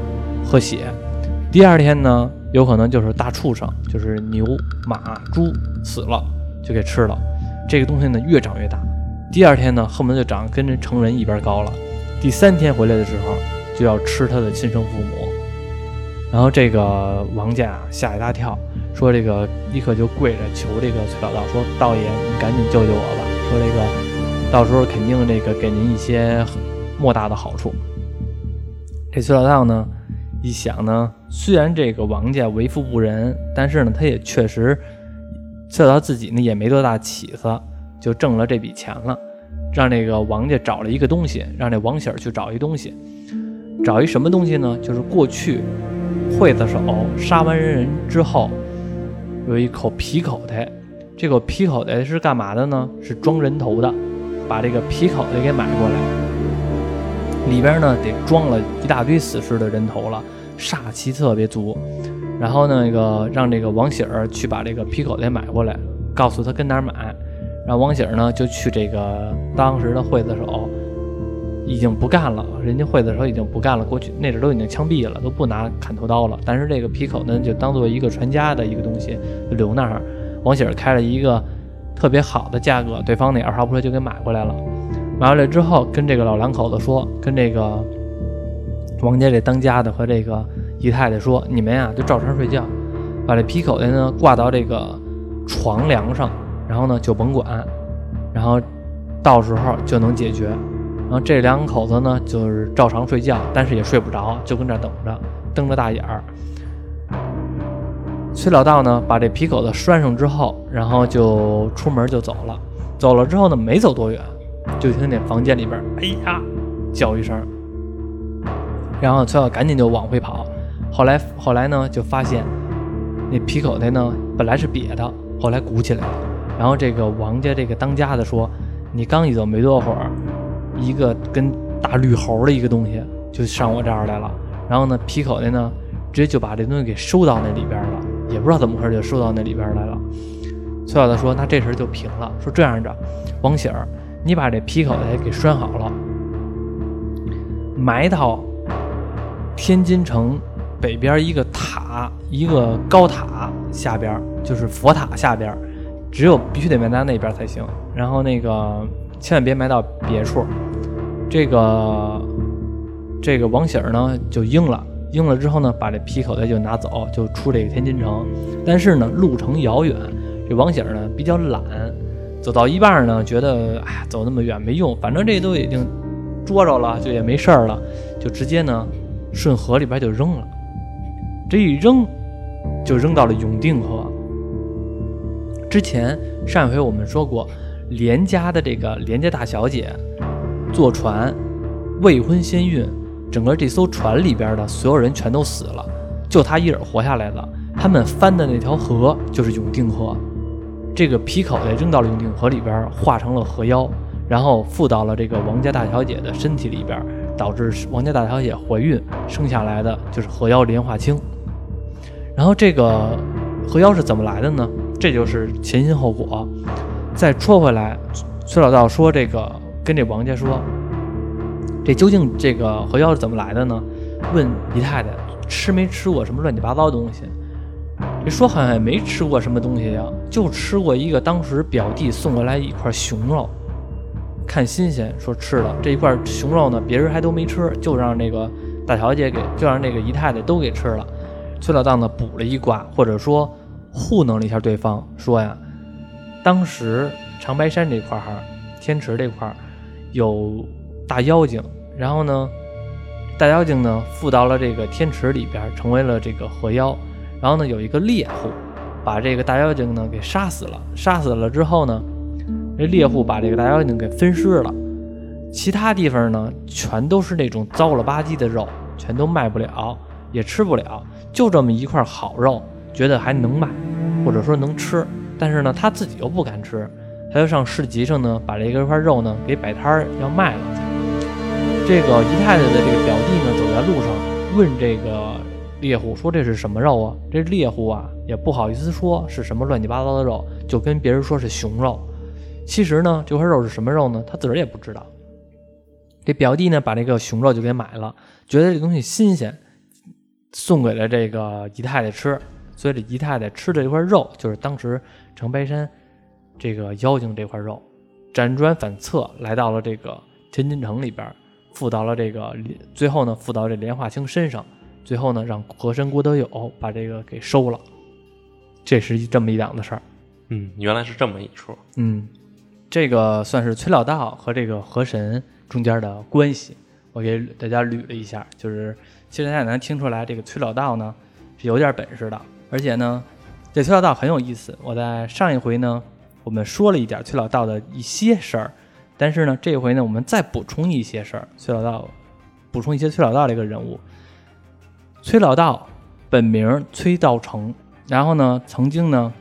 喝血。第二天呢，有可能就是大畜生，就是牛、马、猪死了就给吃了。这个东西呢越长越大，第二天呢恨不得就长跟成人一边高了。第三天回来的时候就要吃他的亲生父母。然后这个王家啊吓一大跳，说这个立刻就跪着求这个崔老道说：“道爷，你赶紧救救我吧！说这个到时候肯定这个给您一些莫大的好处。”这崔老道呢一想呢，虽然这个王家为富不仁，但是呢他也确实崔老道自己呢也没多大起色，就挣了这笔钱了，让这个王家找了一个东西，让这王喜儿去找一东西，找一什么东西呢？就是过去。刽子手杀完人之后，有一口皮口袋，这个皮口袋是干嘛的呢？是装人头的。把这个皮口袋给买过来，里边呢得装了一大堆死尸的人头了，煞气特别足。然后呢那个让这个王喜儿去把这个皮口袋买过来，告诉他跟哪儿买。然后王喜儿呢就去这个当时的刽子手。已经不干了，人家会的时候已经不干了。过去那阵都已经枪毙了，都不拿砍头刀了。但是这个皮口呢，就当做一个传家的一个东西，就留那儿。王喜儿开了一个特别好的价格，对方那二话不说就给买过来了。买回来之后，跟这个老两口子说，跟这个王家这当家的和这个姨太太说，你们呀就照常睡觉，把这皮口袋呢挂到这个床梁上，然后呢就甭管，然后到时候就能解决。然后这两口子呢，就是照常睡觉，但是也睡不着，就跟这等着，瞪着大眼儿。崔老道呢，把这皮口子拴上之后，然后就出门就走了。走了之后呢，没走多远，就听见房间里边“哎呀”叫一声，然后崔老赶紧就往回跑。后来后来呢，就发现那皮口袋呢本来是瘪的，后来鼓起来了。然后这个王家这个当家的说：“你刚一走没多会儿。”一个跟大绿猴的一个东西就上我这儿来了，然后呢，皮口袋呢，直接就把这东西给收到那里边了，也不知道怎么回事就收到那里边来了。崔老大说：“那这事就平了。”说这样着，王喜儿，你把这皮口袋给拴好了，埋到天津城北边一个塔，一个高塔下边，就是佛塔下边，只有必须得埋到那边才行。然后那个。千万别埋到别处。这个这个王喜儿呢就应了，应了之后呢，把这皮口袋就拿走，就出这个天津城。但是呢，路程遥远，这王喜儿呢比较懒，走到一半呢，觉得哎，走那么远没用，反正这都已经捉着了，就也没事儿了，就直接呢顺河里边就扔了。这一扔，就扔到了永定河。之前上一回我们说过。连家的这个连家大小姐坐船未婚先孕，整个这艘船里边的所有人全都死了，就她一人活下来了。他们翻的那条河就是永定河，这个皮口袋扔到了永定河里边，化成了河妖，然后附到了这个王家大小姐的身体里边，导致王家大小姐怀孕，生下来的就是河妖莲花清。然后这个河妖是怎么来的呢？这就是前因后果。再戳回来，崔老道说这个跟这王家说，这究竟这个河妖是怎么来的呢？问姨太太吃没吃过什么乱七八糟的东西？这说好像也没吃过什么东西呀，就吃过一个当时表弟送过来一块熊肉，看新鲜说吃了这一块熊肉呢，别人还都没吃，就让那个大小姐给，就让那个姨太太都给吃了。崔老道呢补了一卦，或者说糊弄了一下对方，说呀，当时长白山这块儿哈，天池这块儿有大妖精，然后呢，大妖精呢附到了这个天池里边，成为了这个河妖。然后呢，有一个猎户把这个大妖精呢给杀死了。杀死了之后呢，这猎户把这个大妖精给分尸了。其他地方呢，全都是那种糟了吧唧的肉，全都卖不了，也吃不了。就这么一块好肉，觉得还能卖，或者说能吃。但是呢，他自己又不敢吃，他就上市集上呢，把这一块肉呢给摆摊儿要卖了。这个姨太太的这个表弟呢，走在路上问这个。猎户说：“这是什么肉啊？”这猎户啊也不好意思说是什么乱七八糟的肉，就跟别人说是熊肉。其实呢，这块肉是什么肉呢？他自个儿也不知道。这表弟呢，把这个熊肉就给买了，觉得这东西新鲜，送给了这个姨太太吃。所以这姨太太吃的这块肉，就是当时长白山这个妖精这块肉。辗转反侧，来到了这个天津城里边，附到了这个，最后呢，附到这莲化清身上。最后呢，让和珅郭德友把这个给收了，这是这么一档子事儿。嗯，原来是这么一出。嗯，这个算是崔老道和这个河神中间的关系，我给大家捋了一下。就是其实大家能听出来，这个崔老道呢是有点本事的，而且呢，这崔老道很有意思。我在上一回呢，我们说了一点崔老道的一些事儿，但是呢，这回呢，我们再补充一些事儿。崔老道补充一些崔老道这个人物。崔老道本名崔道成，然后呢，曾经呢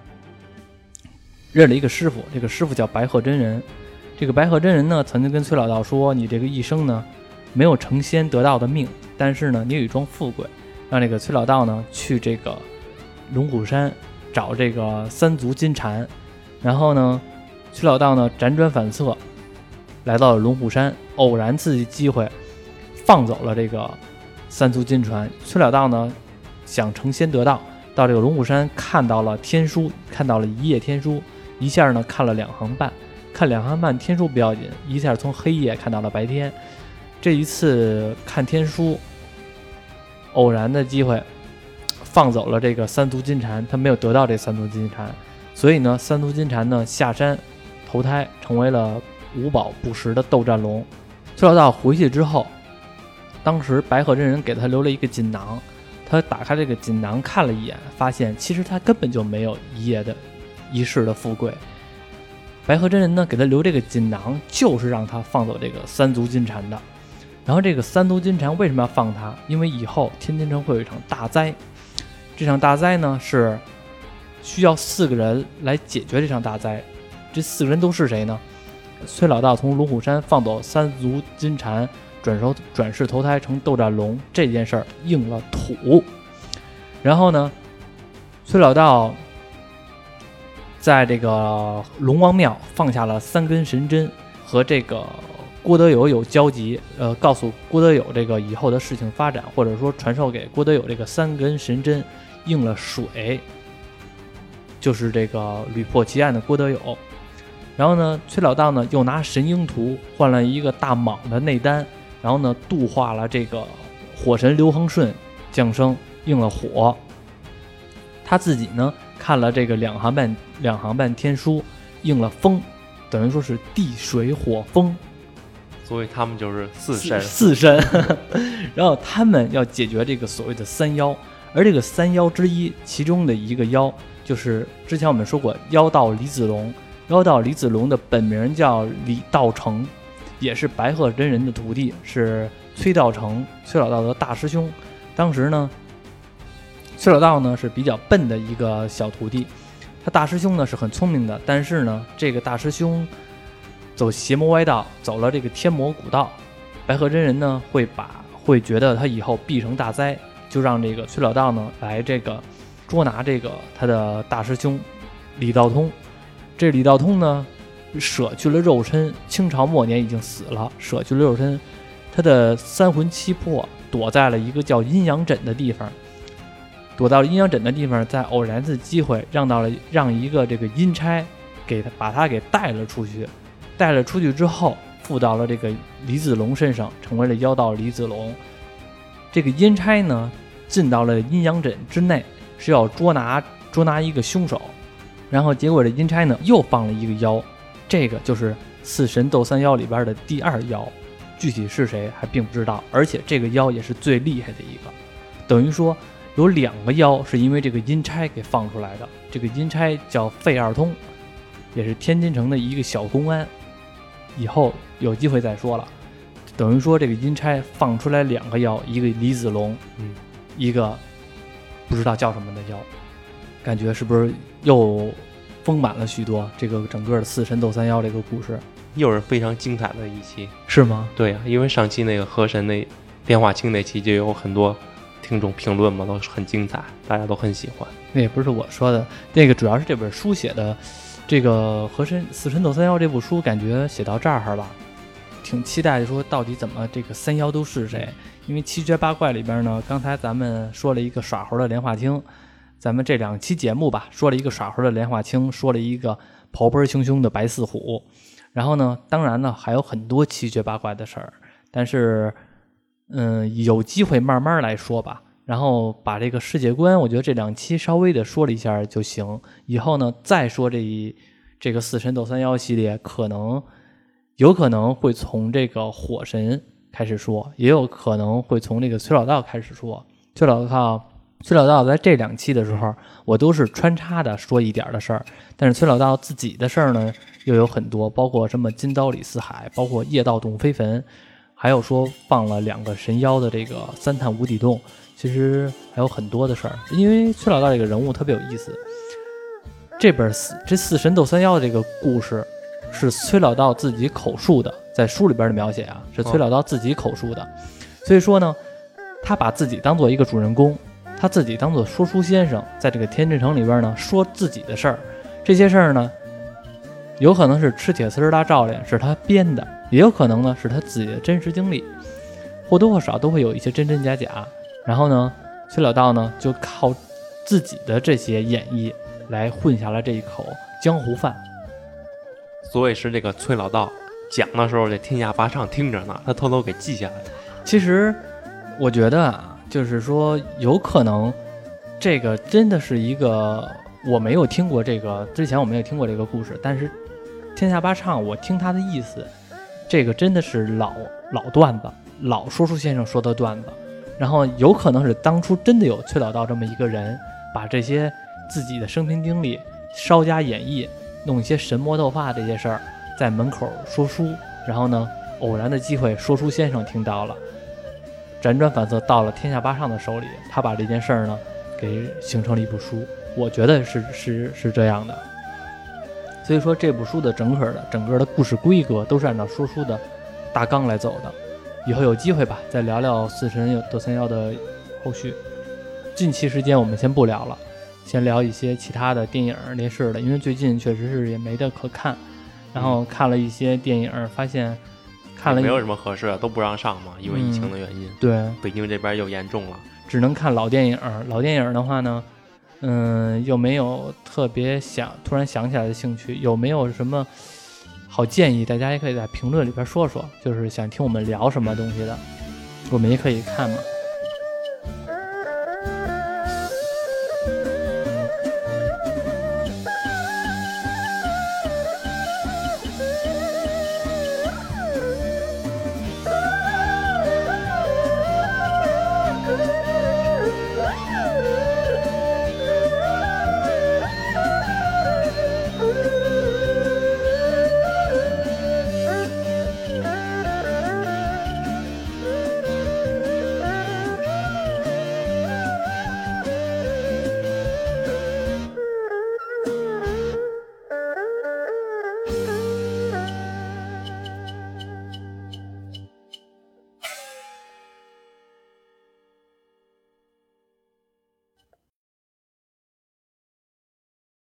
认了一个师傅，这个师傅叫白鹤真人。这个白鹤真人呢，曾经跟崔老道说：“你这个一生呢，没有成仙得道的命，但是呢，你有一桩富贵，让这个崔老道呢去这个龙虎山找这个三足金蝉。然后呢，崔老道呢辗转反侧，来到了龙虎山，偶然次的机会放走了这个。”三足金蟾，崔老道呢想成仙得道，到这个龙虎山看到了天书，看到了一页天书，一下呢看了两行半，看两行半天书不要紧，一下从黑夜看到了白天。这一次看天书，偶然的机会放走了这个三足金蝉，他没有得到这三足金蝉，所以呢，三足金蝉呢下山投胎成为了五宝不食的斗战龙。崔老道回去之后。当时白鹤真人给他留了一个锦囊，他打开这个锦囊看了一眼，发现其实他根本就没有一夜的一世的富贵。白鹤真人呢给他留这个锦囊，就是让他放走这个三足金蝉的。然后这个三足金蝉为什么要放他？因为以后天津城会有一场大灾，这场大灾呢是需要四个人来解决这场大灾。这四个人都是谁呢？崔老道从龙虎山放走三足金蝉。转手转世投胎成斗战龙这件事儿应了土，然后呢，崔老道在这个龙王庙放下了三根神针，和这个郭德友有交集，呃，告诉郭德友这个以后的事情发展，或者说传授给郭德友这个三根神针应了水，就是这个屡破奇案的郭德友。然后呢，崔老道呢又拿神鹰图换了一个大蟒的内丹。然后呢，度化了这个火神刘恒顺降生应了火，他自己呢看了这个两行半两行半天书应了风，等于说是地水火风，所以他们就是四神四神。[LAUGHS] 然后他们要解决这个所谓的三妖，而这个三妖之一，其中的一个妖就是之前我们说过妖道李子龙，妖道李子龙的本名叫李道成，也是白鹤真人的徒弟，是崔道成崔老道的大师兄。当时呢，崔老道呢是比较笨的一个小徒弟，他大师兄呢是很聪明的，但是呢，这个大师兄走邪魔歪道，走了这个天魔古道，白鹤真人呢会把会觉得他以后必成大灾，就让这个崔老道呢来这个捉拿这个他的大师兄李道通。这李道通呢，舍去了肉身，清朝末年已经死了，舍去了肉身，他的三魂七魄躲在了一个叫阴阳枕的地方。躲到阴阳枕的地方，在偶然的机会，让到了让一个这个阴差给他把他给带了出去，带了出去之后，附到了这个李子龙身上，成为了妖道李子龙。这个阴差呢，进到了阴阳枕之内，是要捉拿捉拿一个凶手。然后结果这阴差呢又放了一个妖，这个就是四神斗三妖里边的第二妖，具体是谁还并不知道。而且这个妖也是最厉害的一个，等于说有两个妖是因为这个阴差给放出来的。这个阴差叫费二通，也是天津城的一个小公安。以后有机会再说了。等于说这个阴差放出来两个妖，一个李子龙，一个不知道叫什么的妖，感觉是不是又丰满了许多？这个整个的四神斗三妖这个故事又是非常精彩的一期。是吗？对呀、因为上期那个河神那电话清那期就有很多听众评论嘛，都很精彩，大家都很喜欢。那也不是我说的，那个主要是这本书写的，这个《和神四神斗三妖》这部书，感觉写到这儿吧，挺期待说到底怎么这个三妖都是谁？因为七绝八怪里边呢，刚才咱们说了一个耍猴的莲花清，咱们这两期节目吧，说了一个耍猴的莲花清，说了一个跑奔熊熊的白四虎，然后呢，当然呢还有很多七绝八怪的事儿，但是嗯，有机会慢慢来说吧。然后把这个世界观，我觉得这两期稍微的说了一下就行。以后呢，再说这一这个四神斗三妖系列，可能有可能会从这个火神开始说，也有可能会从这个崔老道开始说。崔老道，崔老道在这两期的时候，我都是穿插的说一点的事儿，但是崔老道自己的事儿呢，又有很多，包括什么金刀李四海，包括夜盗洞飞坟，还有说放了两个神妖的这个三探无底洞。其实还有很多的事儿，因为崔老道这个人物特别有意思。这本四这四神斗三妖的这个故事是崔老道自己口述的，在书里边的描写啊是崔老道自己口述的，所以说呢，他把自己当做一个主人公，他自己当做说书先生，在这个天津城里边呢说自己的事儿，这些事儿呢，有可能是吃铁丝儿拉照脸是他编的，也有可能呢是他自己的真实经历，或多或少都会有一些真真假假。然后呢，崔老道呢就靠自己的这些演绎来混下了这一口江湖饭。所以是这个崔老道讲的时候，这天下八唱听着呢，他偷偷给记下来。其实我觉得啊，就是说有可能这个真的是一个我没有听过这个之前我没有听过这个故事，但是天下八唱我听他的意思，这个真的是老老段子，老说书先生说的段子。然后有可能是当初真的有崔老道这么一个人，把这些自己的生平经历稍加演绎，弄一些神魔斗法这些事儿，在门口说书，然后呢，偶然的机会，说书先生听到了，辗转反侧到了天下八上的手里，他把这件事儿呢，给形成了一部书。我觉得是是是这样的。所以说这部书的整个的整个的故事规格都是按照说书的大纲来走的。以后有机会吧，再聊聊四神斗三妖的后续。近期时间我们先不聊了，先聊一些其他的电影、电视的，因为最近确实是也没得可看。然后看了一些电影，发现看了没有什么合适的，都不让上嘛，因为疫情的原因。对，北京这边又严重了，只能看老电影。老电影的话呢，嗯，又没有特别想突然想起来的兴趣，有没有什么？好建议，大家也可以在评论里边说说，就是想听我们聊什么东西的，我们也可以看嘛。